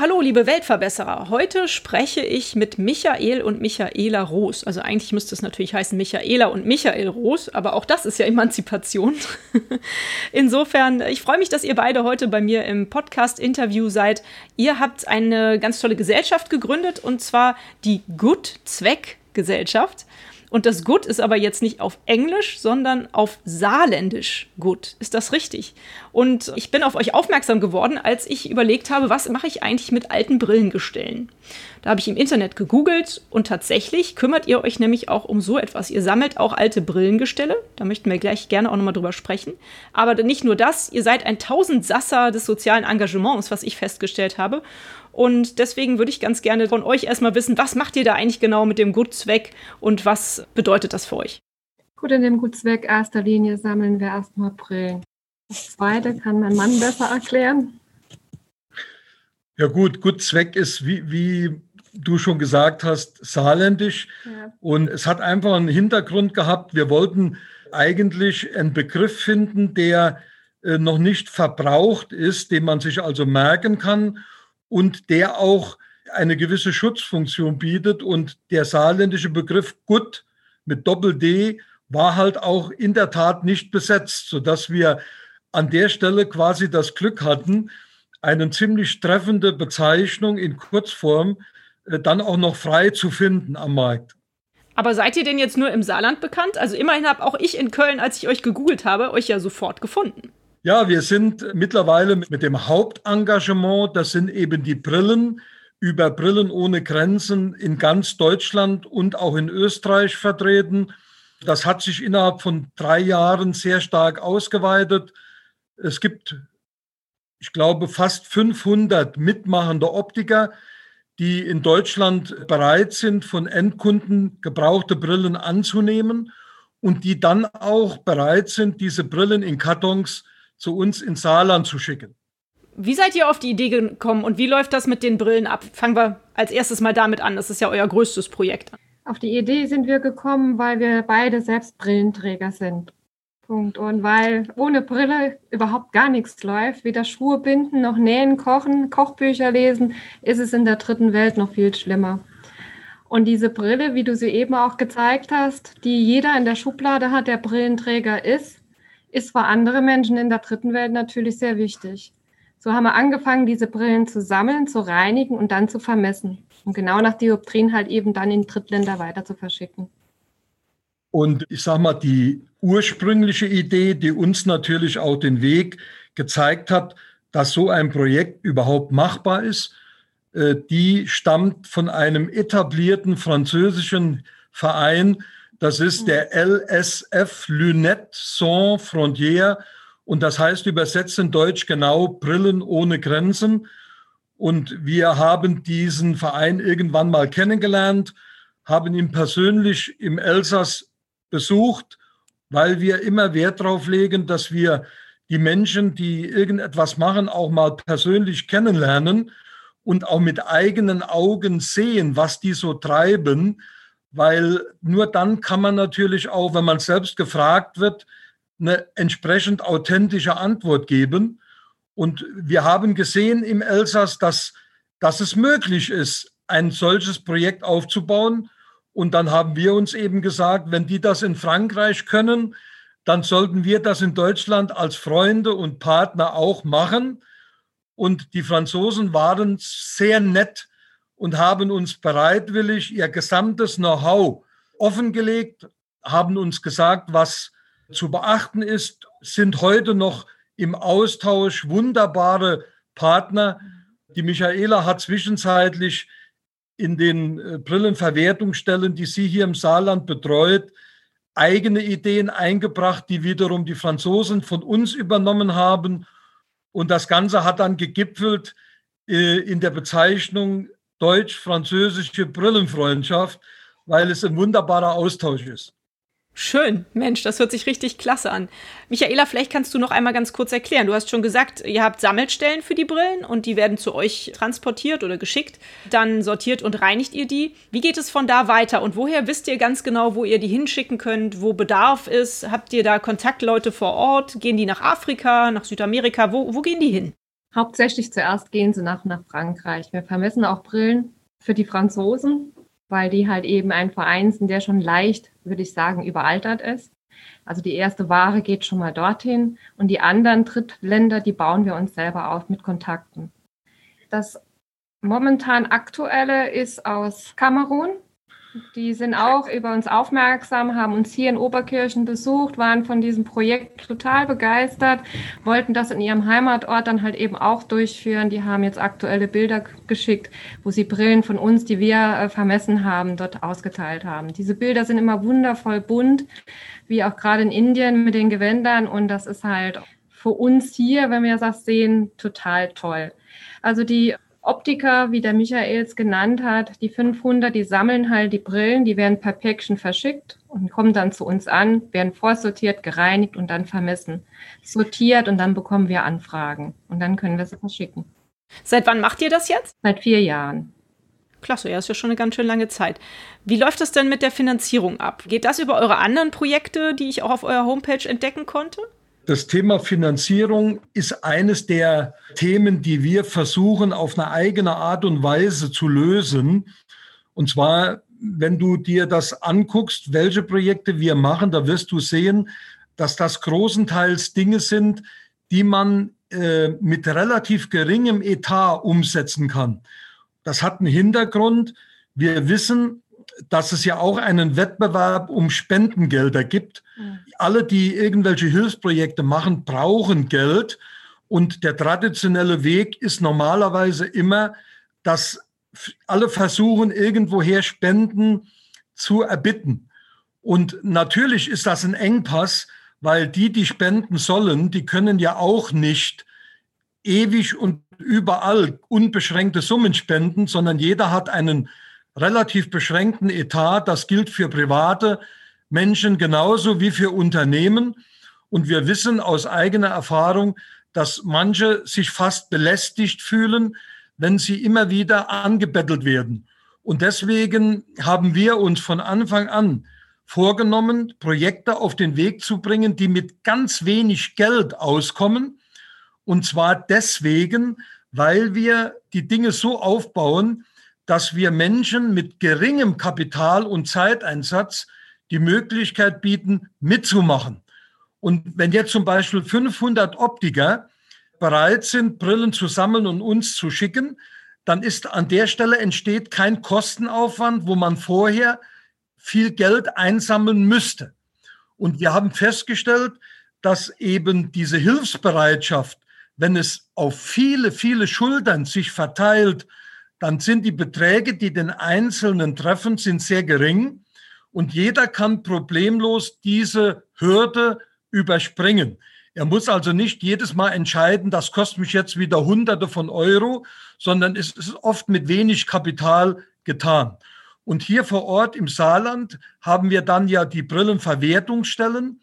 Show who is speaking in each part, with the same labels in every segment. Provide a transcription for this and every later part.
Speaker 1: Hallo, liebe Weltverbesserer. Heute spreche ich mit Michael und Michaela Roos. Also eigentlich müsste es natürlich heißen Michaela und Michael Roos, aber auch das ist ja Emanzipation. Insofern, ich freue mich, dass ihr beide heute bei mir im Podcast-Interview seid. Ihr habt eine ganz tolle Gesellschaft gegründet und zwar die Good Zweck Gesellschaft. Und das Good ist aber jetzt nicht auf Englisch, sondern auf Saarländisch Good. Ist das richtig? Und ich bin auf euch aufmerksam geworden, als ich überlegt habe, was mache ich eigentlich mit alten Brillengestellen? Da habe ich im Internet gegoogelt und tatsächlich kümmert ihr euch nämlich auch um so etwas. Ihr sammelt auch alte Brillengestelle. Da möchten wir gleich gerne auch nochmal drüber sprechen. Aber nicht nur das, ihr seid ein Tausendsasser des sozialen Engagements, was ich festgestellt habe. Und deswegen würde ich ganz gerne von euch erstmal wissen, was macht ihr da eigentlich genau mit dem Gutzweck und was bedeutet das für euch?
Speaker 2: Gut, in dem Gutzweck erster Linie sammeln wir erstmal Brillen. Das zweite kann mein Mann besser erklären.
Speaker 3: Ja gut, Gutzweck ist, wie, wie du schon gesagt hast, saarländisch. Ja. Und es hat einfach einen Hintergrund gehabt. Wir wollten eigentlich einen Begriff finden, der äh, noch nicht verbraucht ist, den man sich also merken kann und der auch eine gewisse Schutzfunktion bietet. Und der saarländische Begriff gut mit Doppel-D war halt auch in der Tat nicht besetzt, sodass wir an der Stelle quasi das Glück hatten, eine ziemlich treffende Bezeichnung in Kurzform äh, dann auch noch frei zu finden am Markt.
Speaker 1: Aber seid ihr denn jetzt nur im Saarland bekannt? Also immerhin habe auch ich in Köln, als ich euch gegoogelt habe, euch ja sofort gefunden.
Speaker 3: Ja, wir sind mittlerweile mit dem Hauptengagement, das sind eben die Brillen, über Brillen ohne Grenzen in ganz Deutschland und auch in Österreich vertreten. Das hat sich innerhalb von drei Jahren sehr stark ausgeweitet. Es gibt, ich glaube, fast 500 mitmachende Optiker, die in Deutschland bereit sind, von Endkunden gebrauchte Brillen anzunehmen und die dann auch bereit sind, diese Brillen in Kartons zu uns ins Saarland zu schicken.
Speaker 1: Wie seid ihr auf die Idee gekommen und wie läuft das mit den Brillen ab? Fangen wir als erstes mal damit an. Das ist ja euer größtes Projekt.
Speaker 2: Auf die Idee sind wir gekommen, weil wir beide selbst Brillenträger sind. Punkt. Und weil ohne Brille überhaupt gar nichts läuft, weder Schuhe binden noch nähen, kochen, Kochbücher lesen, ist es in der dritten Welt noch viel schlimmer. Und diese Brille, wie du sie eben auch gezeigt hast, die jeder in der Schublade hat, der Brillenträger ist, ist für andere Menschen in der dritten Welt natürlich sehr wichtig. So haben wir angefangen, diese Brillen zu sammeln, zu reinigen und dann zu vermessen. Und genau nach Dioptrien halt eben dann in Drittländer weiter zu verschicken.
Speaker 3: Und ich sage mal, die ursprüngliche Idee, die uns natürlich auch den Weg gezeigt hat, dass so ein Projekt überhaupt machbar ist, äh, die stammt von einem etablierten französischen Verein, das ist der LSF Lunette Sans Frontières und das heißt übersetzt in Deutsch genau Brillen ohne Grenzen. Und wir haben diesen Verein irgendwann mal kennengelernt, haben ihn persönlich im Elsass besucht, weil wir immer Wert darauf legen, dass wir die Menschen, die irgendetwas machen, auch mal persönlich kennenlernen und auch mit eigenen Augen sehen, was die so treiben weil nur dann kann man natürlich auch, wenn man selbst gefragt wird, eine entsprechend authentische Antwort geben. Und wir haben gesehen im Elsass, dass, dass es möglich ist, ein solches Projekt aufzubauen. Und dann haben wir uns eben gesagt, wenn die das in Frankreich können, dann sollten wir das in Deutschland als Freunde und Partner auch machen. Und die Franzosen waren sehr nett und haben uns bereitwillig ihr gesamtes Know-how offengelegt, haben uns gesagt, was zu beachten ist, sind heute noch im Austausch wunderbare Partner. Die Michaela hat zwischenzeitlich in den äh, Brillenverwertungsstellen, die sie hier im Saarland betreut, eigene Ideen eingebracht, die wiederum die Franzosen von uns übernommen haben. Und das Ganze hat dann gegipfelt äh, in der Bezeichnung deutsch-französische Brillenfreundschaft, weil es ein wunderbarer Austausch ist.
Speaker 1: Schön, Mensch, das hört sich richtig klasse an. Michaela, vielleicht kannst du noch einmal ganz kurz erklären. Du hast schon gesagt, ihr habt Sammelstellen für die Brillen und die werden zu euch transportiert oder geschickt. Dann sortiert und reinigt ihr die. Wie geht es von da weiter und woher wisst ihr ganz genau, wo ihr die hinschicken könnt, wo Bedarf ist? Habt ihr da Kontaktleute vor Ort? Gehen die nach Afrika, nach Südamerika? Wo, wo gehen die hin?
Speaker 2: Hauptsächlich zuerst gehen sie nach, nach Frankreich. Wir vermessen auch Brillen für die Franzosen, weil die halt eben ein Verein sind, der schon leicht, würde ich sagen, überaltert ist. Also die erste Ware geht schon mal dorthin und die anderen Drittländer, die bauen wir uns selber auf mit Kontakten. Das momentan aktuelle ist aus Kamerun. Die sind auch über uns aufmerksam, haben uns hier in Oberkirchen besucht, waren von diesem Projekt total begeistert, wollten das in ihrem Heimatort dann halt eben auch durchführen. Die haben jetzt aktuelle Bilder geschickt, wo sie Brillen von uns, die wir äh, vermessen haben, dort ausgeteilt haben. Diese Bilder sind immer wundervoll bunt, wie auch gerade in Indien mit den Gewändern. Und das ist halt für uns hier, wenn wir das sehen, total toll. Also die Optiker, wie der Michael es genannt hat, die 500, die sammeln halt die Brillen, die werden per Päckchen verschickt und kommen dann zu uns an, werden vorsortiert, gereinigt und dann vermessen. Sortiert und dann bekommen wir Anfragen und dann können wir sie verschicken.
Speaker 1: Seit wann macht ihr das jetzt?
Speaker 2: Seit vier Jahren.
Speaker 1: Klasse, ja, ist ja schon eine ganz schön lange Zeit. Wie läuft das denn mit der Finanzierung ab? Geht das über eure anderen Projekte, die ich auch auf eurer Homepage entdecken konnte?
Speaker 3: Das Thema Finanzierung ist eines der Themen, die wir versuchen auf eine eigene Art und Weise zu lösen. Und zwar, wenn du dir das anguckst, welche Projekte wir machen, da wirst du sehen, dass das großenteils Dinge sind, die man äh, mit relativ geringem Etat umsetzen kann. Das hat einen Hintergrund. Wir wissen, dass es ja auch einen Wettbewerb um Spendengelder gibt. Mhm. Alle, die irgendwelche Hilfsprojekte machen, brauchen Geld. Und der traditionelle Weg ist normalerweise immer, dass alle versuchen, irgendwoher Spenden zu erbitten. Und natürlich ist das ein Engpass, weil die, die spenden sollen, die können ja auch nicht ewig und überall unbeschränkte Summen spenden, sondern jeder hat einen relativ beschränkten Etat. Das gilt für private Menschen genauso wie für Unternehmen. Und wir wissen aus eigener Erfahrung, dass manche sich fast belästigt fühlen, wenn sie immer wieder angebettelt werden. Und deswegen haben wir uns von Anfang an vorgenommen, Projekte auf den Weg zu bringen, die mit ganz wenig Geld auskommen. Und zwar deswegen, weil wir die Dinge so aufbauen, dass wir Menschen mit geringem Kapital und Zeiteinsatz die Möglichkeit bieten, mitzumachen. Und wenn jetzt zum Beispiel 500 Optiker bereit sind, Brillen zu sammeln und uns zu schicken, dann ist an der Stelle entsteht kein Kostenaufwand, wo man vorher viel Geld einsammeln müsste. Und wir haben festgestellt, dass eben diese Hilfsbereitschaft, wenn es auf viele, viele Schultern sich verteilt, dann sind die Beträge, die den Einzelnen treffen, sind sehr gering und jeder kann problemlos diese Hürde überspringen. Er muss also nicht jedes Mal entscheiden, das kostet mich jetzt wieder Hunderte von Euro, sondern es ist oft mit wenig Kapital getan. Und hier vor Ort im Saarland haben wir dann ja die Brillenverwertungsstellen.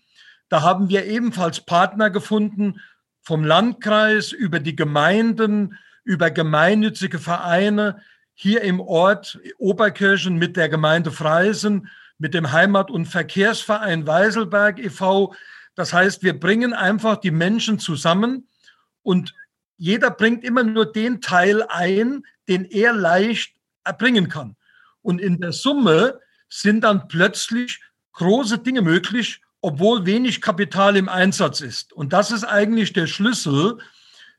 Speaker 3: Da haben wir ebenfalls Partner gefunden vom Landkreis über die Gemeinden, über gemeinnützige Vereine hier im Ort Oberkirchen mit der Gemeinde Freisen, mit dem Heimat- und Verkehrsverein Weiselberg e.V. Das heißt, wir bringen einfach die Menschen zusammen und jeder bringt immer nur den Teil ein, den er leicht erbringen kann. Und in der Summe sind dann plötzlich große Dinge möglich, obwohl wenig Kapital im Einsatz ist. Und das ist eigentlich der Schlüssel,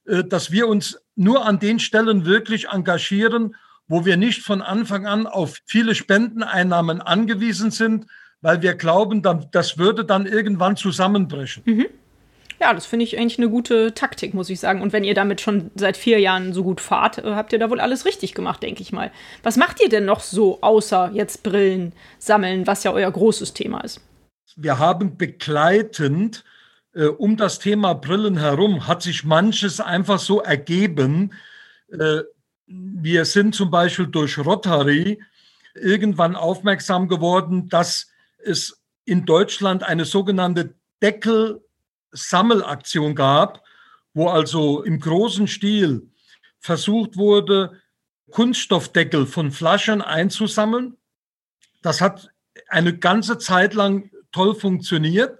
Speaker 3: dass wir uns nur an den Stellen wirklich engagieren, wo wir nicht von Anfang an auf viele Spendeneinnahmen angewiesen sind, weil wir glauben, das würde dann irgendwann zusammenbrechen. Mhm.
Speaker 1: Ja, das finde ich eigentlich eine gute Taktik, muss ich sagen. Und wenn ihr damit schon seit vier Jahren so gut fahrt, äh, habt ihr da wohl alles richtig gemacht, denke ich mal. Was macht ihr denn noch so, außer jetzt Brillen sammeln, was ja euer großes Thema ist?
Speaker 3: Wir haben begleitend äh, um das Thema Brillen herum hat sich manches einfach so ergeben. Äh, wir sind zum Beispiel durch Rotary irgendwann aufmerksam geworden, dass es in Deutschland eine sogenannte Deckelsammelaktion gab, wo also im großen Stil versucht wurde, Kunststoffdeckel von Flaschen einzusammeln. Das hat eine ganze Zeit lang toll funktioniert,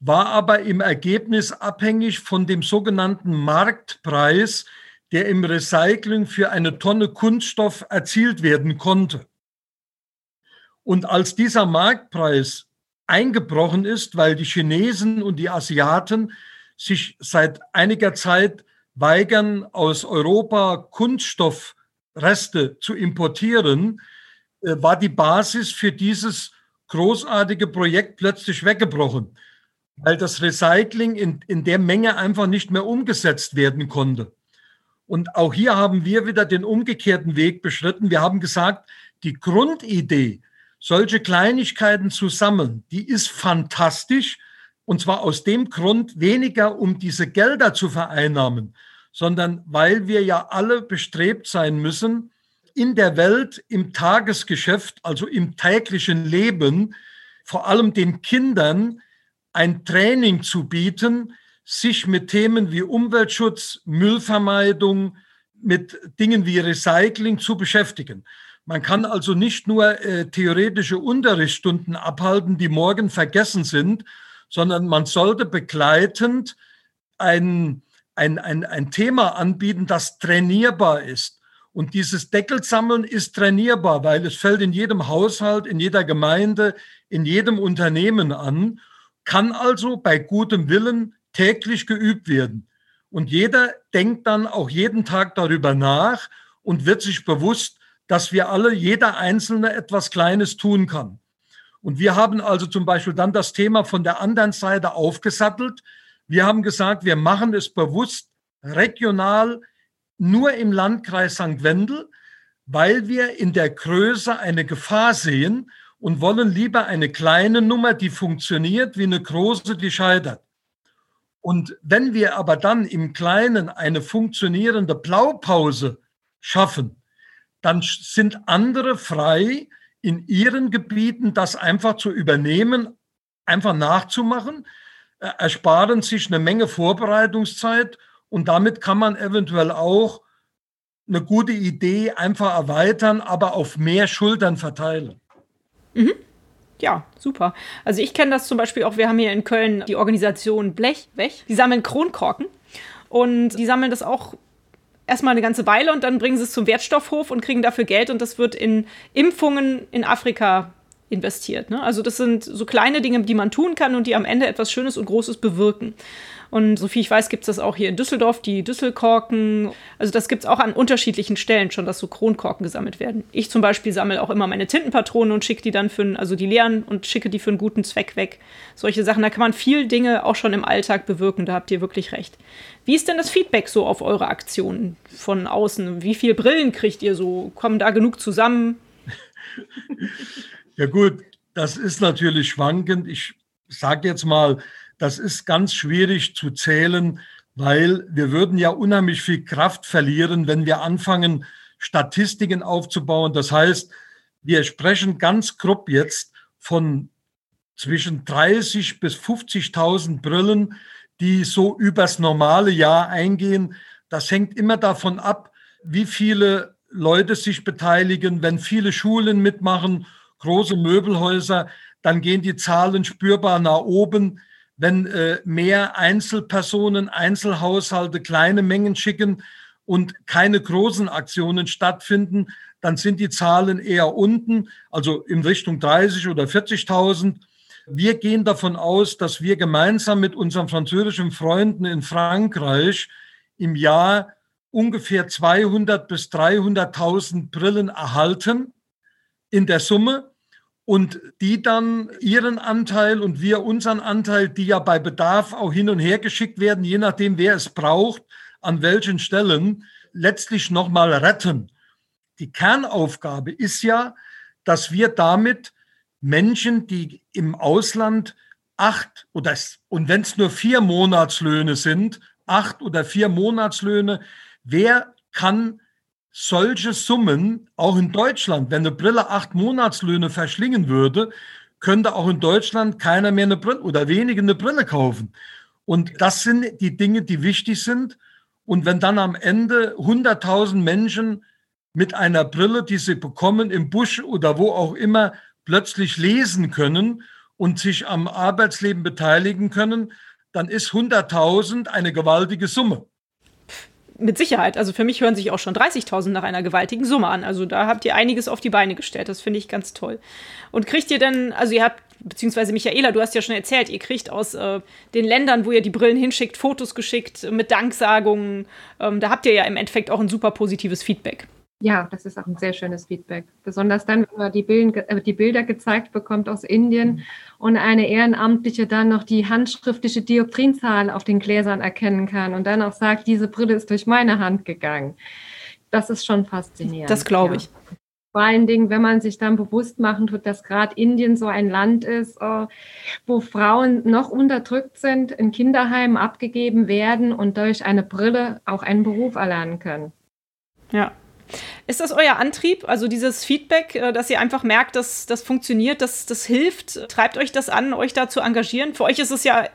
Speaker 3: war aber im Ergebnis abhängig von dem sogenannten Marktpreis, der im Recycling für eine Tonne Kunststoff erzielt werden konnte. Und als dieser Marktpreis eingebrochen ist, weil die Chinesen und die Asiaten sich seit einiger Zeit weigern, aus Europa Kunststoffreste zu importieren, äh, war die Basis für dieses großartige Projekt plötzlich weggebrochen, weil das Recycling in, in der Menge einfach nicht mehr umgesetzt werden konnte. Und auch hier haben wir wieder den umgekehrten Weg beschritten. Wir haben gesagt, die Grundidee, solche Kleinigkeiten zu sammeln, die ist fantastisch. Und zwar aus dem Grund weniger, um diese Gelder zu vereinnahmen, sondern weil wir ja alle bestrebt sein müssen, in der Welt, im Tagesgeschäft, also im täglichen Leben, vor allem den Kindern ein Training zu bieten, sich mit Themen wie Umweltschutz, Müllvermeidung, mit Dingen wie Recycling zu beschäftigen. Man kann also nicht nur äh, theoretische Unterrichtsstunden abhalten, die morgen vergessen sind, sondern man sollte begleitend ein, ein, ein, ein Thema anbieten, das trainierbar ist. Und dieses Deckelsammeln ist trainierbar, weil es fällt in jedem Haushalt, in jeder Gemeinde, in jedem Unternehmen an, kann also bei gutem Willen täglich geübt werden. Und jeder denkt dann auch jeden Tag darüber nach und wird sich bewusst, dass wir alle, jeder Einzelne etwas Kleines tun kann. Und wir haben also zum Beispiel dann das Thema von der anderen Seite aufgesattelt. Wir haben gesagt, wir machen es bewusst regional nur im Landkreis St. Wendel, weil wir in der Größe eine Gefahr sehen und wollen lieber eine kleine Nummer, die funktioniert, wie eine große, die scheitert. Und wenn wir aber dann im Kleinen eine funktionierende Blaupause schaffen, dann sind andere frei, in ihren Gebieten das einfach zu übernehmen, einfach nachzumachen, äh, ersparen sich eine Menge Vorbereitungszeit und damit kann man eventuell auch eine gute Idee einfach erweitern, aber auf mehr Schultern verteilen.
Speaker 1: Mhm. Ja, super. Also ich kenne das zum Beispiel auch, wir haben hier in Köln die Organisation Blech, Wech, die sammeln Kronkorken und die sammeln das auch erstmal eine ganze Weile und dann bringen sie es zum Wertstoffhof und kriegen dafür Geld und das wird in Impfungen in Afrika investiert. Ne? Also das sind so kleine Dinge, die man tun kann und die am Ende etwas Schönes und Großes bewirken. Und so viel ich weiß, gibt es das auch hier in Düsseldorf, die Düsselkorken. Also das gibt es auch an unterschiedlichen Stellen schon, dass so Kronkorken gesammelt werden. Ich zum Beispiel sammle auch immer meine Tintenpatronen und schicke die dann für, also die leeren und schicke die für einen guten Zweck weg. Solche Sachen, da kann man viel Dinge auch schon im Alltag bewirken, da habt ihr wirklich recht. Wie ist denn das Feedback so auf eure Aktionen von außen? Wie viele Brillen kriegt ihr so? Kommen da genug zusammen?
Speaker 3: Ja gut, das ist natürlich schwankend. Ich sage jetzt mal, das ist ganz schwierig zu zählen, weil wir würden ja unheimlich viel Kraft verlieren, wenn wir anfangen, Statistiken aufzubauen. Das heißt, wir sprechen ganz grob jetzt von zwischen 30 bis 50.000 Brillen, die so übers normale Jahr eingehen. Das hängt immer davon ab, wie viele Leute sich beteiligen. Wenn viele Schulen mitmachen, große Möbelhäuser, dann gehen die Zahlen spürbar nach oben wenn äh, mehr Einzelpersonen, Einzelhaushalte kleine Mengen schicken und keine großen Aktionen stattfinden, dann sind die Zahlen eher unten, also in Richtung 30 oder 40.000. Wir gehen davon aus, dass wir gemeinsam mit unseren französischen Freunden in Frankreich im Jahr ungefähr 200 bis 300.000 Brillen erhalten in der Summe und die dann ihren Anteil und wir unseren Anteil, die ja bei Bedarf auch hin und her geschickt werden, je nachdem, wer es braucht, an welchen Stellen, letztlich nochmal retten. Die Kernaufgabe ist ja, dass wir damit Menschen, die im Ausland acht oder und wenn es nur vier Monatslöhne sind, acht oder vier Monatslöhne, wer kann solche Summen, auch in Deutschland, wenn eine Brille acht Monatslöhne verschlingen würde, könnte auch in Deutschland keiner mehr eine Brille oder wenige eine Brille kaufen. Und das sind die Dinge, die wichtig sind. Und wenn dann am Ende 100.000 Menschen mit einer Brille, die sie bekommen, im Busch oder wo auch immer, plötzlich lesen können und sich am Arbeitsleben beteiligen können, dann ist 100.000 eine gewaltige Summe.
Speaker 1: Mit Sicherheit. Also für mich hören sich auch schon 30.000 nach einer gewaltigen Summe an. Also da habt ihr einiges auf die Beine gestellt. Das finde ich ganz toll. Und kriegt ihr denn, also ihr habt, beziehungsweise Michaela, du hast ja schon erzählt, ihr kriegt aus äh, den Ländern, wo ihr die Brillen hinschickt, Fotos geschickt mit Danksagungen. Ähm, da habt ihr ja im Endeffekt auch ein super positives Feedback.
Speaker 2: Ja, das ist auch ein sehr schönes Feedback. Besonders dann, wenn man die, Bilden, äh, die Bilder gezeigt bekommt aus Indien und eine Ehrenamtliche dann noch die handschriftliche Dioptrinzahl auf den Gläsern erkennen kann und dann auch sagt, diese Brille ist durch meine Hand gegangen. Das ist schon faszinierend.
Speaker 1: Das glaube ja. ich.
Speaker 2: Vor allen Dingen, wenn man sich dann bewusst machen tut, dass gerade Indien so ein Land ist, äh, wo Frauen noch unterdrückt sind, in Kinderheimen abgegeben werden und durch eine Brille auch einen Beruf erlernen können.
Speaker 1: Ja, ist das euer Antrieb? Also dieses Feedback, äh, dass ihr einfach merkt, dass das funktioniert, dass das hilft? Treibt euch das an, euch da zu engagieren? Für euch ist es ja,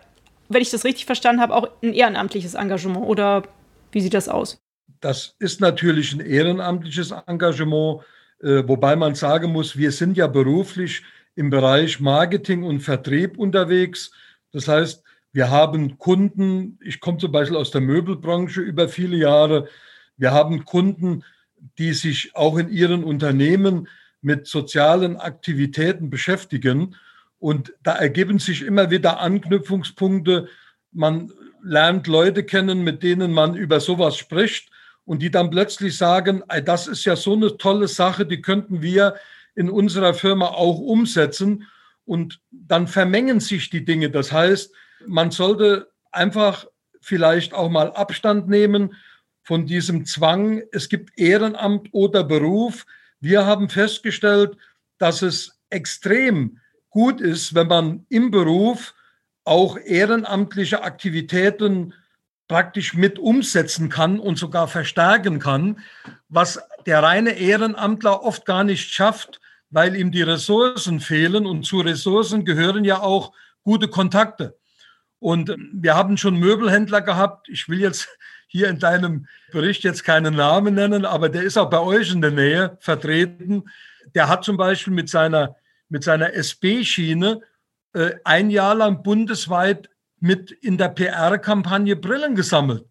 Speaker 1: wenn ich das richtig verstanden habe, auch ein ehrenamtliches Engagement. Oder wie sieht das aus?
Speaker 3: Das ist natürlich ein ehrenamtliches Engagement, äh, wobei man sagen muss, wir sind ja beruflich im Bereich Marketing und Vertrieb unterwegs. Das heißt, wir haben Kunden, ich komme zum Beispiel aus der Möbelbranche über viele Jahre, wir haben Kunden, die sich auch in ihren Unternehmen mit sozialen Aktivitäten beschäftigen. Und da ergeben sich immer wieder Anknüpfungspunkte. Man lernt Leute kennen, mit denen man über sowas spricht und die dann plötzlich sagen, das ist ja so eine tolle Sache, die könnten wir in unserer Firma auch umsetzen. Und dann vermengen sich die Dinge. Das heißt, man sollte einfach vielleicht auch mal Abstand nehmen von diesem Zwang, es gibt Ehrenamt oder Beruf. Wir haben festgestellt, dass es extrem gut ist, wenn man im Beruf auch ehrenamtliche Aktivitäten praktisch mit umsetzen kann und sogar verstärken kann, was der reine Ehrenamtler oft gar nicht schafft, weil ihm die Ressourcen fehlen. Und zu Ressourcen gehören ja auch gute Kontakte. Und wir haben schon Möbelhändler gehabt. Ich will jetzt hier in deinem Bericht jetzt keinen Namen nennen, aber der ist auch bei euch in der Nähe vertreten. Der hat zum Beispiel mit seiner, mit seiner SB-Schiene äh, ein Jahr lang bundesweit mit in der PR-Kampagne Brillen gesammelt.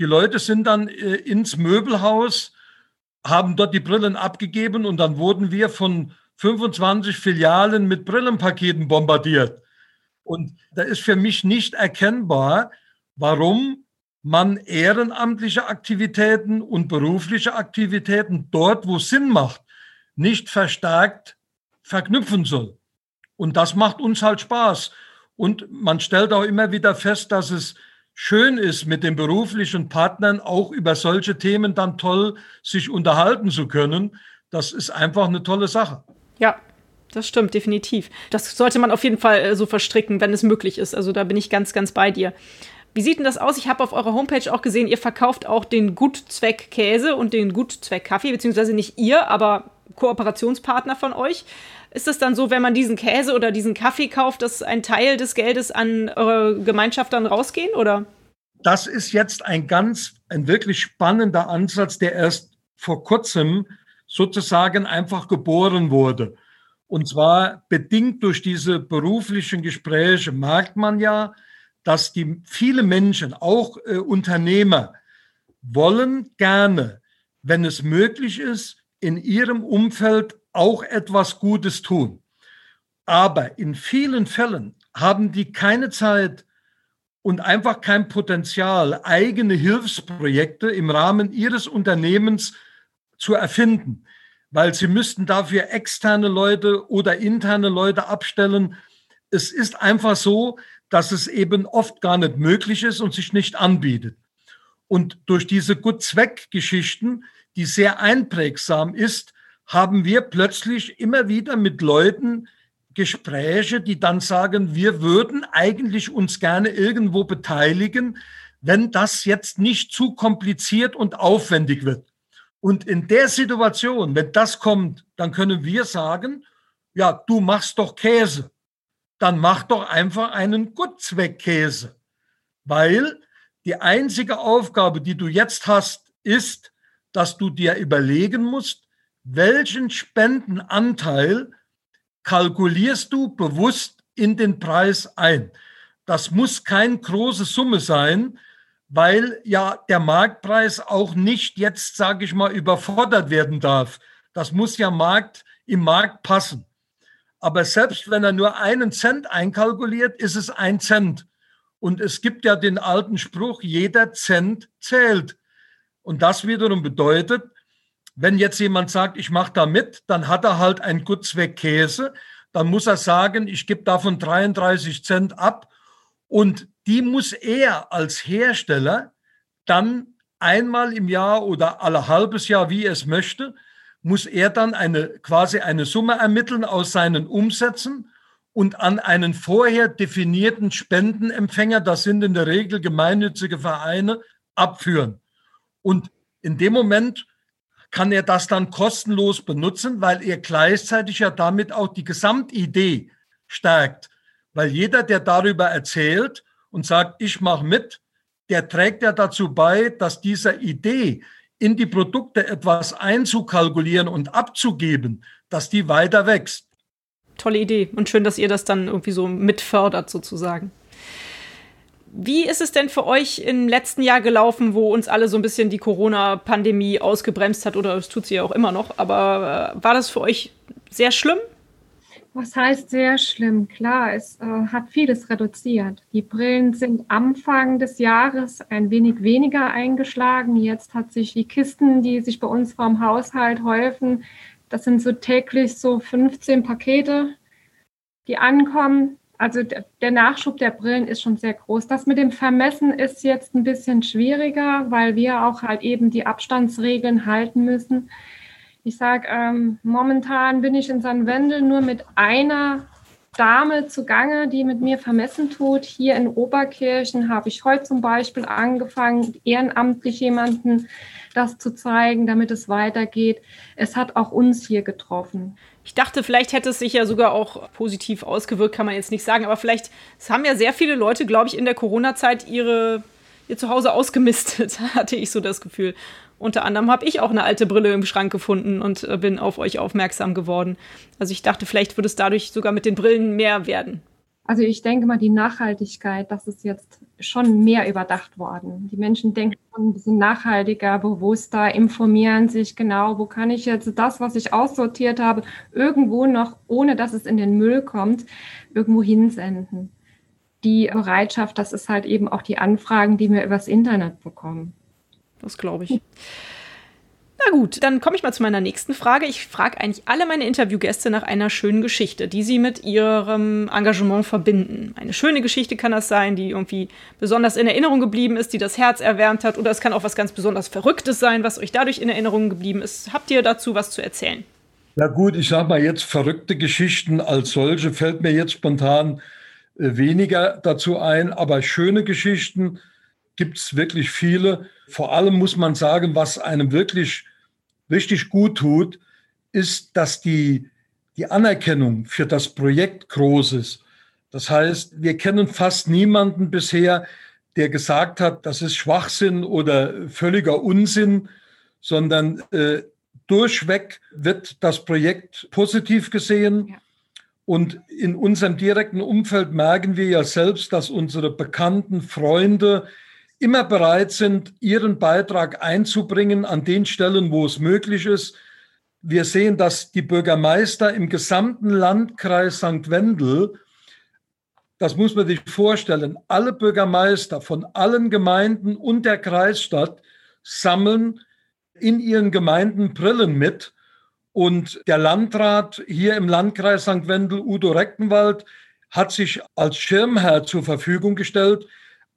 Speaker 3: Die Leute sind dann äh, ins Möbelhaus, haben dort die Brillen abgegeben und dann wurden wir von 25 Filialen mit Brillenpaketen bombardiert. Und da ist für mich nicht erkennbar, warum man ehrenamtliche Aktivitäten und berufliche Aktivitäten dort, wo Sinn macht, nicht verstärkt verknüpfen soll. Und das macht uns halt Spaß. Und man stellt auch immer wieder fest, dass es schön ist, mit den beruflichen Partnern auch über solche Themen dann toll sich unterhalten zu können. Das ist einfach eine tolle Sache.
Speaker 1: Ja, das stimmt, definitiv. Das sollte man auf jeden Fall äh, so verstricken, wenn es möglich ist. Also da bin ich ganz, ganz bei dir. Wie sieht denn das aus? Ich habe auf eurer Homepage auch gesehen, ihr verkauft auch den Gutzweck-Käse und den Gutzweck-Kaffee, beziehungsweise nicht ihr, aber Kooperationspartner von euch. Ist es dann so, wenn man diesen Käse oder diesen Kaffee kauft, dass ein Teil des Geldes an eure Gemeinschaft dann rausgehen, oder?
Speaker 3: Das ist jetzt ein ganz, ein wirklich spannender Ansatz, der erst vor kurzem sozusagen einfach geboren wurde. Und zwar bedingt durch diese beruflichen Gespräche merkt man ja, dass die viele Menschen, auch äh, Unternehmer, wollen gerne, wenn es möglich ist, in ihrem Umfeld auch etwas Gutes tun. Aber in vielen Fällen haben die keine Zeit und einfach kein Potenzial, eigene Hilfsprojekte im Rahmen ihres Unternehmens zu erfinden, weil sie müssten dafür externe Leute oder interne Leute abstellen. Es ist einfach so, dass es eben oft gar nicht möglich ist und sich nicht anbietet. Und durch diese Gut-Zweck-Geschichten, die sehr einprägsam ist, haben wir plötzlich immer wieder mit Leuten Gespräche, die dann sagen, wir würden eigentlich uns gerne irgendwo beteiligen, wenn das jetzt nicht zu kompliziert und aufwendig wird. Und in der Situation, wenn das kommt, dann können wir sagen, ja, du machst doch Käse. Dann mach doch einfach einen Gutzweckkäse. Weil die einzige Aufgabe, die du jetzt hast, ist, dass du dir überlegen musst, welchen Spendenanteil kalkulierst du bewusst in den Preis ein. Das muss keine große Summe sein, weil ja der Marktpreis auch nicht jetzt, sage ich mal, überfordert werden darf. Das muss ja Markt, im Markt passen. Aber selbst wenn er nur einen Cent einkalkuliert, ist es ein Cent. Und es gibt ja den alten Spruch, jeder Cent zählt. Und das wiederum bedeutet, wenn jetzt jemand sagt, ich mache da mit, dann hat er halt ein Gutzweck Käse, dann muss er sagen, ich gebe davon 33 Cent ab und die muss er als Hersteller dann einmal im Jahr oder alle halbes Jahr, wie er es möchte, muss er dann eine, quasi eine Summe ermitteln aus seinen Umsätzen und an einen vorher definierten Spendenempfänger, das sind in der Regel gemeinnützige Vereine, abführen. Und in dem Moment kann er das dann kostenlos benutzen, weil er gleichzeitig ja damit auch die Gesamtidee stärkt. Weil jeder, der darüber erzählt und sagt, ich mache mit, der trägt ja dazu bei, dass dieser Idee, in die Produkte etwas einzukalkulieren und abzugeben, dass die weiter wächst.
Speaker 1: Tolle Idee und schön, dass ihr das dann irgendwie so mitfördert sozusagen. Wie ist es denn für euch im letzten Jahr gelaufen, wo uns alle so ein bisschen die Corona-Pandemie ausgebremst hat? Oder es tut sie ja auch immer noch. Aber äh, war das für euch sehr schlimm?
Speaker 2: Was heißt sehr schlimm? Klar, es äh, hat vieles reduziert. Die Brillen sind Anfang des Jahres ein wenig weniger eingeschlagen. Jetzt hat sich die Kisten, die sich bei uns vom Haushalt häufen, das sind so täglich so 15 Pakete, die ankommen. Also der Nachschub der Brillen ist schon sehr groß. Das mit dem Vermessen ist jetzt ein bisschen schwieriger, weil wir auch halt eben die Abstandsregeln halten müssen. Ich sage, ähm, momentan bin ich in St. Wendel nur mit einer Dame zugange, die mit mir vermessen tut. Hier in Oberkirchen habe ich heute zum Beispiel angefangen, ehrenamtlich jemanden das zu zeigen, damit es weitergeht. Es hat auch uns hier getroffen.
Speaker 1: Ich dachte, vielleicht hätte es sich ja sogar auch positiv ausgewirkt, kann man jetzt nicht sagen. Aber vielleicht, es haben ja sehr viele Leute, glaube ich, in der Corona-Zeit ihre, ihr Zuhause ausgemistet, hatte ich so das Gefühl. Unter anderem habe ich auch eine alte Brille im Schrank gefunden und äh, bin auf euch aufmerksam geworden. Also ich dachte, vielleicht würde es dadurch sogar mit den Brillen mehr werden.
Speaker 2: Also ich denke mal, die Nachhaltigkeit, das ist jetzt schon mehr überdacht worden. Die Menschen denken schon ein bisschen nachhaltiger, bewusster, informieren sich genau, wo kann ich jetzt das, was ich aussortiert habe, irgendwo noch, ohne dass es in den Müll kommt, irgendwo hinsenden. Die Bereitschaft, das ist halt eben auch die Anfragen, die wir übers Internet bekommen.
Speaker 1: Das glaube ich. Na gut, dann komme ich mal zu meiner nächsten Frage. Ich frage eigentlich alle meine Interviewgäste nach einer schönen Geschichte, die sie mit ihrem Engagement verbinden. Eine schöne Geschichte kann das sein, die irgendwie besonders in Erinnerung geblieben ist, die das Herz erwärmt hat. Oder es kann auch was ganz besonders Verrücktes sein, was euch dadurch in Erinnerung geblieben ist. Habt ihr dazu was zu erzählen?
Speaker 3: Na gut, ich sage mal jetzt verrückte Geschichten als solche fällt mir jetzt spontan äh, weniger dazu ein, aber schöne Geschichten gibt es wirklich viele. Vor allem muss man sagen, was einem wirklich richtig gut tut, ist, dass die, die Anerkennung für das Projekt groß ist. Das heißt, wir kennen fast niemanden bisher, der gesagt hat, das ist Schwachsinn oder völliger Unsinn, sondern äh, durchweg wird das Projekt positiv gesehen. Ja. Und in unserem direkten Umfeld merken wir ja selbst, dass unsere bekannten Freunde, immer bereit sind, ihren Beitrag einzubringen an den Stellen, wo es möglich ist. Wir sehen, dass die Bürgermeister im gesamten Landkreis St. Wendel, das muss man sich vorstellen, alle Bürgermeister von allen Gemeinden und der Kreisstadt sammeln in ihren Gemeinden Brillen mit. Und der Landrat hier im Landkreis St. Wendel, Udo Reckenwald, hat sich als Schirmherr zur Verfügung gestellt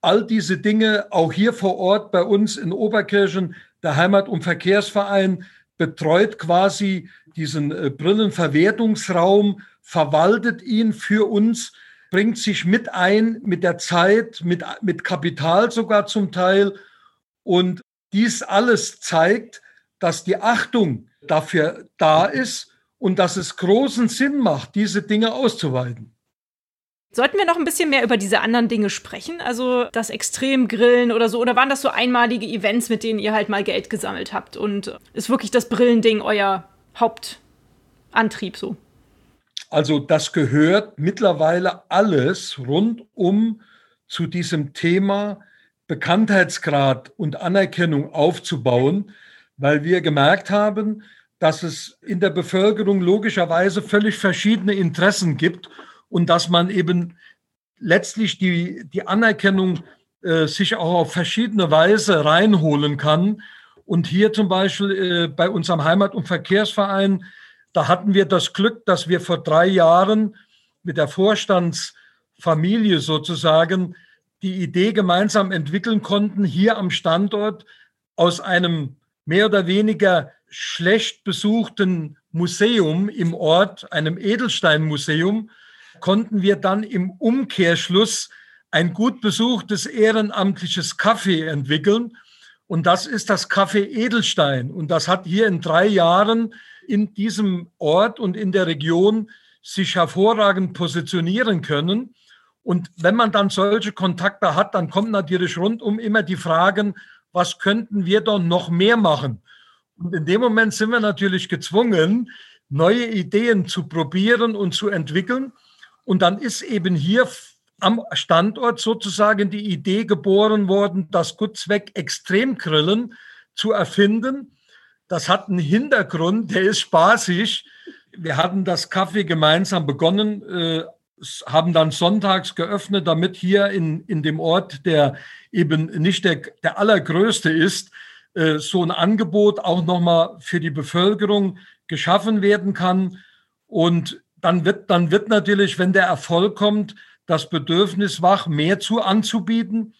Speaker 3: all diese Dinge auch hier vor Ort bei uns in Oberkirchen, der Heimat- und Verkehrsverein betreut quasi diesen äh, Brillenverwertungsraum, verwaltet ihn für uns, bringt sich mit ein, mit der Zeit, mit, mit Kapital sogar zum Teil. Und dies alles zeigt, dass die Achtung dafür da ist und dass es großen Sinn macht, diese Dinge auszuweiten.
Speaker 1: Sollten wir noch ein bisschen mehr über diese anderen Dinge sprechen? Also das Extremgrillen oder so? Oder waren das so einmalige Events, mit denen ihr halt mal Geld gesammelt habt? Und ist wirklich das Brillending euer Hauptantrieb so?
Speaker 3: Also das gehört mittlerweile alles rundum zu diesem Thema Bekanntheitsgrad und Anerkennung aufzubauen, weil wir gemerkt haben, dass es in der Bevölkerung logischerweise völlig verschiedene Interessen gibt und dass man eben letztlich die, die Anerkennung äh, sich auch auf verschiedene Weise reinholen kann. Und hier zum Beispiel äh, bei unserem Heimat- und Verkehrsverein da hatten wir das Glück, dass wir vor drei Jahren mit der Vorstandsfamilie sozusagen die Idee gemeinsam entwickeln konnten, hier am Standort aus einem mehr oder weniger schlecht besuchten Museum im Ort, einem Edelsteinmuseum, konnten wir dann im Umkehrschluss ein gut besuchtes ehrenamtliches Café entwickeln. Und das ist das Café Edelstein. Und das hat hier in drei Jahren in diesem Ort und in der Region sich hervorragend positionieren können. Und wenn man dann solche Kontakte hat, dann kommt natürlich rundum immer die Fragen, was könnten wir doch noch mehr machen? Und in dem Moment sind wir natürlich gezwungen, neue Ideen zu probieren und zu entwickeln. Und dann ist eben hier am Standort sozusagen die Idee geboren worden, das Gutzweck Extremgrillen zu erfinden das hat einen Hintergrund, der ist spaßig. Wir hatten das Kaffee gemeinsam begonnen, äh, haben dann sonntags geöffnet, damit hier in, in dem Ort, der eben nicht der, der allergrößte ist, äh, so ein Angebot auch nochmal für die Bevölkerung geschaffen werden kann. Und dann wird, dann wird natürlich, wenn der Erfolg kommt, das Bedürfnis wach, mehr zu anzubieten.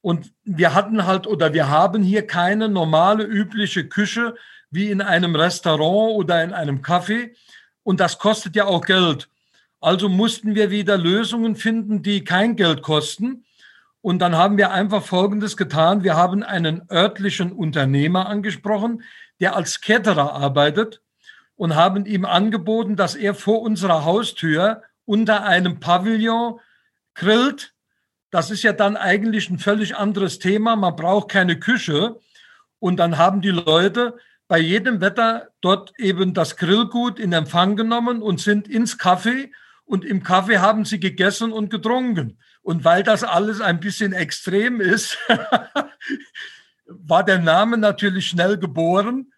Speaker 3: Und wir hatten halt oder wir haben hier keine normale, übliche Küche wie in einem Restaurant oder in einem Café. Und das kostet ja auch Geld. Also mussten wir wieder Lösungen finden, die kein Geld kosten. Und dann haben wir einfach Folgendes getan. Wir haben einen örtlichen Unternehmer angesprochen, der als Ketterer arbeitet und haben ihm angeboten, dass er vor unserer Haustür unter einem Pavillon grillt das ist ja dann eigentlich ein völlig anderes Thema. Man braucht keine Küche. Und dann haben die Leute bei jedem Wetter dort eben das Grillgut in Empfang genommen und sind ins Kaffee. Und im Kaffee haben sie gegessen und getrunken. Und weil das alles ein bisschen extrem ist, war der Name natürlich schnell geboren.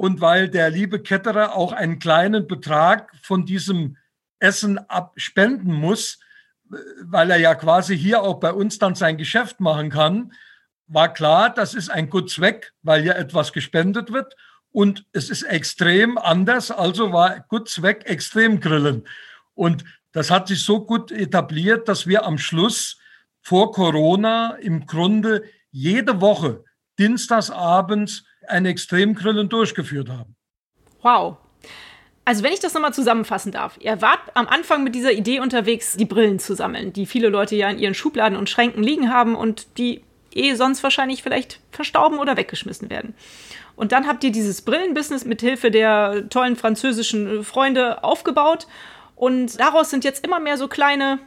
Speaker 3: Und weil der liebe Ketterer auch einen kleinen Betrag von diesem Essen abspenden muss, weil er ja quasi hier auch bei uns dann sein Geschäft machen kann, war klar, das ist ein gut Zweck, weil ja etwas gespendet wird. Und es ist extrem anders, also war gut Zweck extrem grillen. Und das hat sich so gut etabliert, dass wir am Schluss vor Corona im Grunde jede Woche dienstagsabends ein Extremgrillen durchgeführt haben.
Speaker 1: Wow, also wenn ich das nochmal zusammenfassen darf, ihr wart am Anfang mit dieser Idee unterwegs, die Brillen zu sammeln, die viele Leute ja in ihren Schubladen und Schränken liegen haben und die eh sonst wahrscheinlich vielleicht verstauben oder weggeschmissen werden. Und dann habt ihr dieses Brillenbusiness mit Hilfe der tollen französischen Freunde aufgebaut und daraus sind jetzt immer mehr so kleine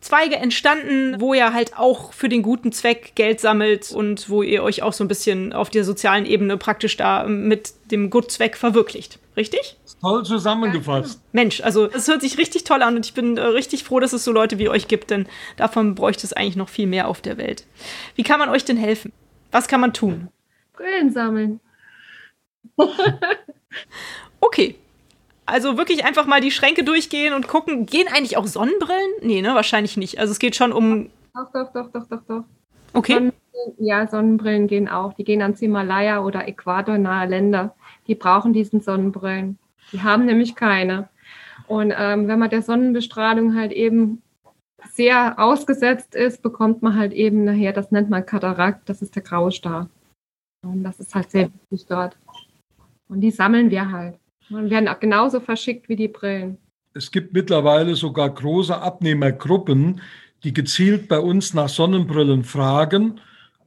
Speaker 1: Zweige entstanden, wo ihr halt auch für den guten Zweck Geld sammelt und wo ihr euch auch so ein bisschen auf der sozialen Ebene praktisch da mit dem Gutzweck verwirklicht. Richtig?
Speaker 3: Toll zusammengefasst.
Speaker 1: Mensch, also es hört sich richtig toll an und ich bin äh, richtig froh, dass es so Leute wie euch gibt, denn davon bräuchte es eigentlich noch viel mehr auf der Welt. Wie kann man euch denn helfen? Was kann man tun?
Speaker 2: Brillen sammeln.
Speaker 1: okay. Also wirklich einfach mal die Schränke durchgehen und gucken. Gehen eigentlich auch Sonnenbrillen? Nee, ne, wahrscheinlich nicht. Also es geht schon um.
Speaker 2: Doch, doch, doch, doch, doch, doch.
Speaker 1: Okay.
Speaker 2: Sonnen ja, Sonnenbrillen gehen auch. Die gehen ans Himalaya oder äquatornahe Länder die brauchen diesen Sonnenbrillen. Die haben nämlich keine. Und ähm, wenn man der Sonnenbestrahlung halt eben sehr ausgesetzt ist, bekommt man halt eben nachher, das nennt man Katarakt, das ist der graue Star. Und das ist halt sehr wichtig dort. Und die sammeln wir halt. Und werden auch genauso verschickt wie die Brillen.
Speaker 3: Es gibt mittlerweile sogar große Abnehmergruppen, die gezielt bei uns nach Sonnenbrillen fragen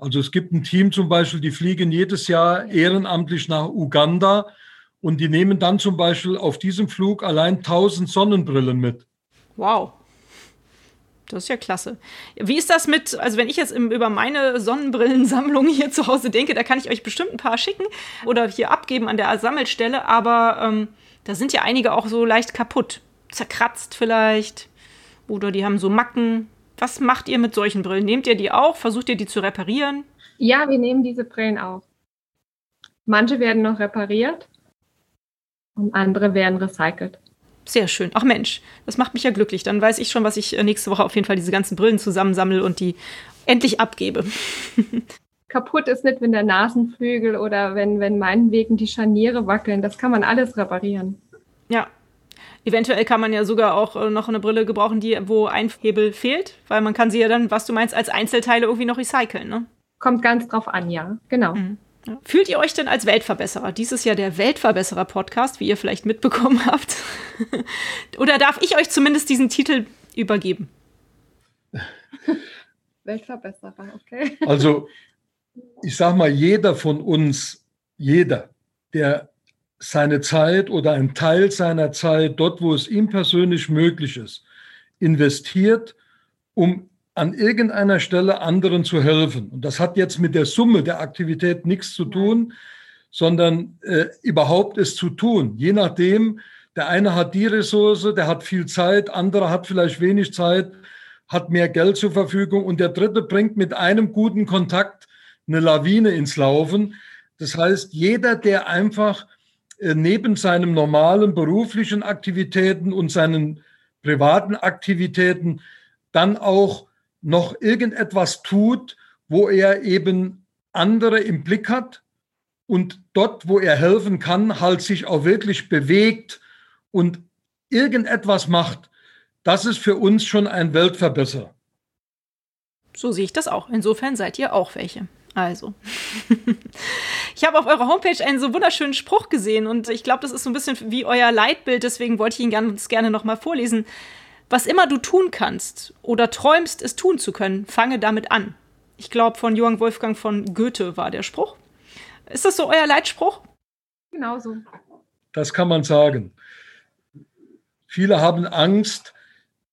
Speaker 3: also es gibt ein Team zum Beispiel, die fliegen jedes Jahr ehrenamtlich nach Uganda Und die nehmen dann zum Beispiel auf diesem Flug allein 1000 Sonnenbrillen mit.
Speaker 1: Wow. Das ist ja klasse. Wie ist das mit, also wenn ich jetzt im, über meine Sonnenbrillensammlung hier zu Hause denke, da kann ich euch bestimmt ein paar schicken oder hier abgeben an der Sammelstelle, aber ähm, da sind ja einige auch so leicht kaputt. Zerkratzt vielleicht oder die haben so Macken. Was macht ihr mit solchen Brillen? Nehmt ihr die auch? Versucht ihr die zu reparieren?
Speaker 2: Ja, wir nehmen diese Brillen auch. Manche werden noch repariert und andere werden recycelt.
Speaker 1: Sehr schön. Ach Mensch, das macht mich ja glücklich. Dann weiß ich schon, was ich äh, nächste Woche auf jeden Fall diese ganzen Brillen zusammensammle und die endlich abgebe.
Speaker 2: Kaputt ist nicht, wenn der Nasenflügel oder wenn, wenn meinetwegen die Scharniere wackeln. Das kann man alles reparieren.
Speaker 1: Ja. Eventuell kann man ja sogar auch äh, noch eine Brille gebrauchen, die, wo ein Hebel fehlt, weil man kann sie ja dann, was du meinst, als Einzelteile irgendwie noch recyceln, ne?
Speaker 2: Kommt ganz drauf an, ja. Genau.
Speaker 1: Mhm. Fühlt ihr euch denn als Weltverbesserer? Dies ist ja der Weltverbesserer-Podcast, wie ihr vielleicht mitbekommen habt. Oder darf ich euch zumindest diesen Titel übergeben?
Speaker 2: Weltverbesserer, okay.
Speaker 3: Also, ich sag mal, jeder von uns, jeder, der seine Zeit oder einen Teil seiner Zeit dort, wo es ihm persönlich möglich ist, investiert, um an irgendeiner Stelle anderen zu helfen. Und das hat jetzt mit der Summe der Aktivität nichts zu tun, sondern äh, überhaupt es zu tun. Je nachdem, der eine hat die Ressource, der hat viel Zeit, andere hat vielleicht wenig Zeit, hat mehr Geld zur Verfügung und der dritte bringt mit einem guten Kontakt eine Lawine ins Laufen. Das heißt, jeder, der einfach äh, neben seinen normalen beruflichen Aktivitäten und seinen privaten Aktivitäten dann auch noch irgendetwas tut, wo er eben andere im Blick hat und dort, wo er helfen kann, halt sich auch wirklich bewegt und irgendetwas macht, das ist für uns schon ein Weltverbesserer.
Speaker 1: So sehe ich das auch. Insofern seid ihr auch welche. Also, ich habe auf eurer Homepage einen so wunderschönen Spruch gesehen und ich glaube, das ist so ein bisschen wie euer Leitbild, deswegen wollte ich ihn ganz gerne nochmal vorlesen. Was immer du tun kannst oder träumst, es tun zu können, fange damit an. Ich glaube, von Johann Wolfgang von Goethe war der Spruch. Ist das so euer Leitspruch?
Speaker 2: Genau so.
Speaker 3: Das kann man sagen. Viele haben Angst,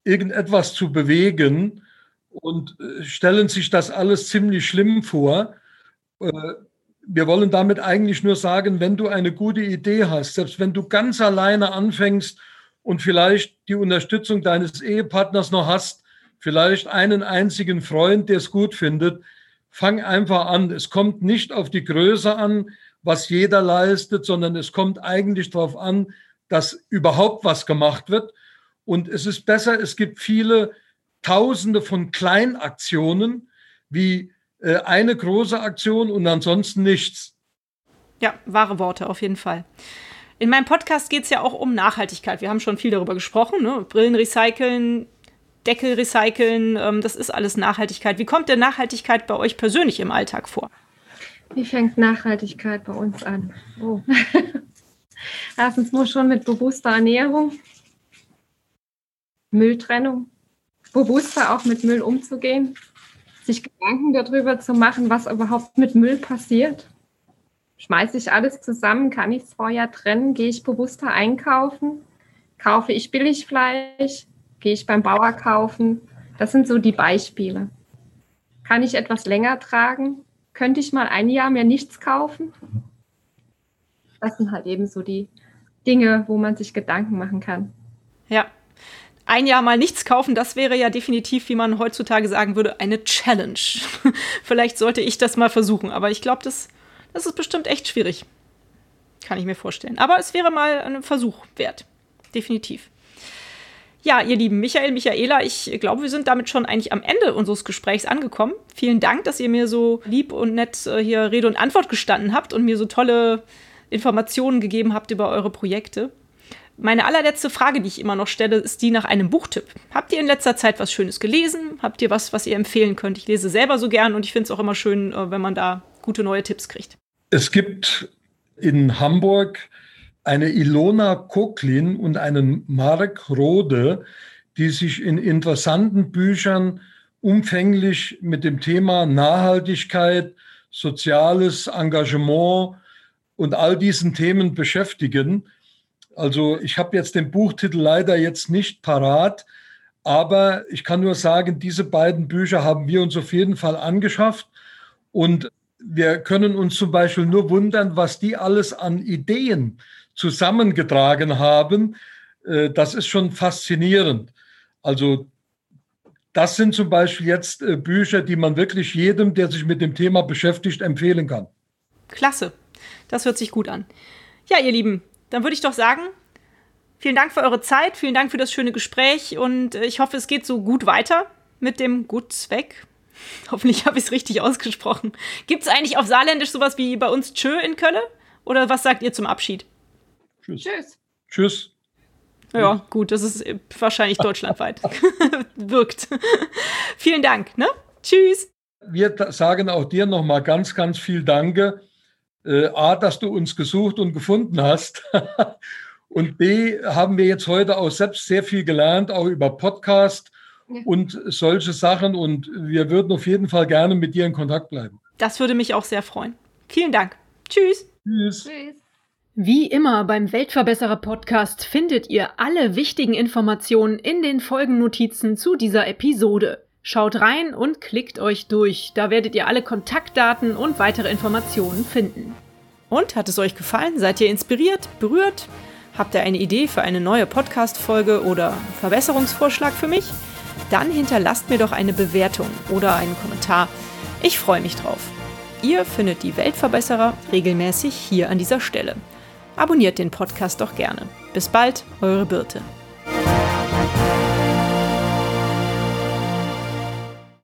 Speaker 3: irgendetwas zu bewegen und äh, stellen sich das alles ziemlich schlimm vor. Äh, wir wollen damit eigentlich nur sagen, wenn du eine gute Idee hast, selbst wenn du ganz alleine anfängst und vielleicht die Unterstützung deines Ehepartners noch hast, vielleicht einen einzigen Freund, der es gut findet, fang einfach an. Es kommt nicht auf die Größe an, was jeder leistet, sondern es kommt eigentlich darauf an, dass überhaupt was gemacht wird. Und es ist besser, es gibt viele Tausende von Kleinaktionen wie äh, eine große Aktion und ansonsten nichts.
Speaker 1: Ja, wahre Worte auf jeden Fall. In meinem Podcast geht es ja auch um Nachhaltigkeit. Wir haben schon viel darüber gesprochen. Ne? Brillen recyceln, Deckel recyceln, ähm, das ist alles Nachhaltigkeit. Wie kommt denn Nachhaltigkeit bei euch persönlich im Alltag vor?
Speaker 2: Wie fängt Nachhaltigkeit bei uns an? Oh. Erstens muss schon mit bewusster Ernährung, Mülltrennung, bewusster auch mit Müll umzugehen, sich Gedanken darüber zu machen, was überhaupt mit Müll passiert Schmeiße ich alles zusammen? Kann ich es vorher trennen? Gehe ich bewusster einkaufen? Kaufe ich Billigfleisch? Gehe ich beim Bauer kaufen? Das sind so die Beispiele. Kann ich etwas länger tragen? Könnte ich mal ein Jahr mehr nichts kaufen? Das sind halt eben so die Dinge, wo man sich Gedanken machen kann.
Speaker 1: Ja. Ein Jahr mal nichts kaufen, das wäre ja definitiv, wie man heutzutage sagen würde, eine Challenge. Vielleicht sollte ich das mal versuchen, aber ich glaube, das das ist bestimmt echt schwierig. Kann ich mir vorstellen. Aber es wäre mal ein Versuch wert. Definitiv. Ja, ihr lieben Michael, Michaela, ich glaube, wir sind damit schon eigentlich am Ende unseres Gesprächs angekommen. Vielen Dank, dass ihr mir so lieb und nett äh, hier Rede und Antwort gestanden habt und mir so tolle Informationen gegeben habt über eure Projekte. Meine allerletzte Frage, die ich immer noch stelle, ist die nach einem Buchtipp. Habt ihr in letzter Zeit was Schönes gelesen? Habt ihr was, was ihr empfehlen könnt? Ich lese selber so gern und ich finde es auch immer schön, äh, wenn man da gute neue Tipps kriegt.
Speaker 3: Es gibt in Hamburg eine Ilona Koklin und einen Mark Rode, die sich in interessanten Büchern umfänglich mit dem Thema Nachhaltigkeit, soziales Engagement und all diesen Themen beschäftigen. Also ich habe jetzt den Buchtitel leider jetzt nicht parat, aber ich kann nur sagen, diese beiden Bücher haben wir uns auf jeden Fall angeschafft und wir können uns zum Beispiel nur wundern, was die alles an Ideen zusammengetragen haben. Äh, das ist schon faszinierend. Also das sind zum Beispiel jetzt äh, Bücher, die man wirklich jedem, der sich mit dem Thema beschäftigt, empfehlen kann.
Speaker 1: Klasse. Das hört sich gut an. Ja, ihr Lieben, dann würde ich doch sagen, vielen Dank für eure Zeit, vielen Dank für das schöne Gespräch und äh, ich hoffe, es geht so gut weiter mit dem Gutzweck. Hoffentlich habe ich es richtig ausgesprochen. Gibt es eigentlich auf Saarländisch sowas wie bei uns Tschö in Kölle? Oder was sagt ihr zum Abschied?
Speaker 3: Tschüss. Tschüss. Tschüss.
Speaker 1: Ja, gut, das ist wahrscheinlich deutschlandweit. Wirkt. Vielen Dank. Ne? Tschüss.
Speaker 3: Wir sagen auch dir nochmal ganz, ganz viel Danke. Äh, A, dass du uns gesucht und gefunden hast. und B, haben wir jetzt heute auch selbst sehr viel gelernt, auch über Podcast ja. und solche Sachen. Und wir würden auf jeden Fall gerne mit dir in Kontakt bleiben.
Speaker 1: Das würde mich auch sehr freuen. Vielen Dank. Tschüss. Tschüss. Tschüss. Wie immer beim Weltverbesserer Podcast findet ihr alle wichtigen Informationen in den Folgennotizen zu dieser Episode. Schaut rein und klickt euch durch, da werdet ihr alle Kontaktdaten und weitere Informationen finden. Und hat es euch gefallen? Seid ihr inspiriert, berührt? Habt ihr eine Idee für eine neue Podcast-Folge oder Verbesserungsvorschlag für mich? Dann hinterlasst mir doch eine Bewertung oder einen Kommentar. Ich freue mich drauf. Ihr findet die Weltverbesserer regelmäßig hier an dieser Stelle. Abonniert den Podcast doch gerne. Bis bald, eure Birte.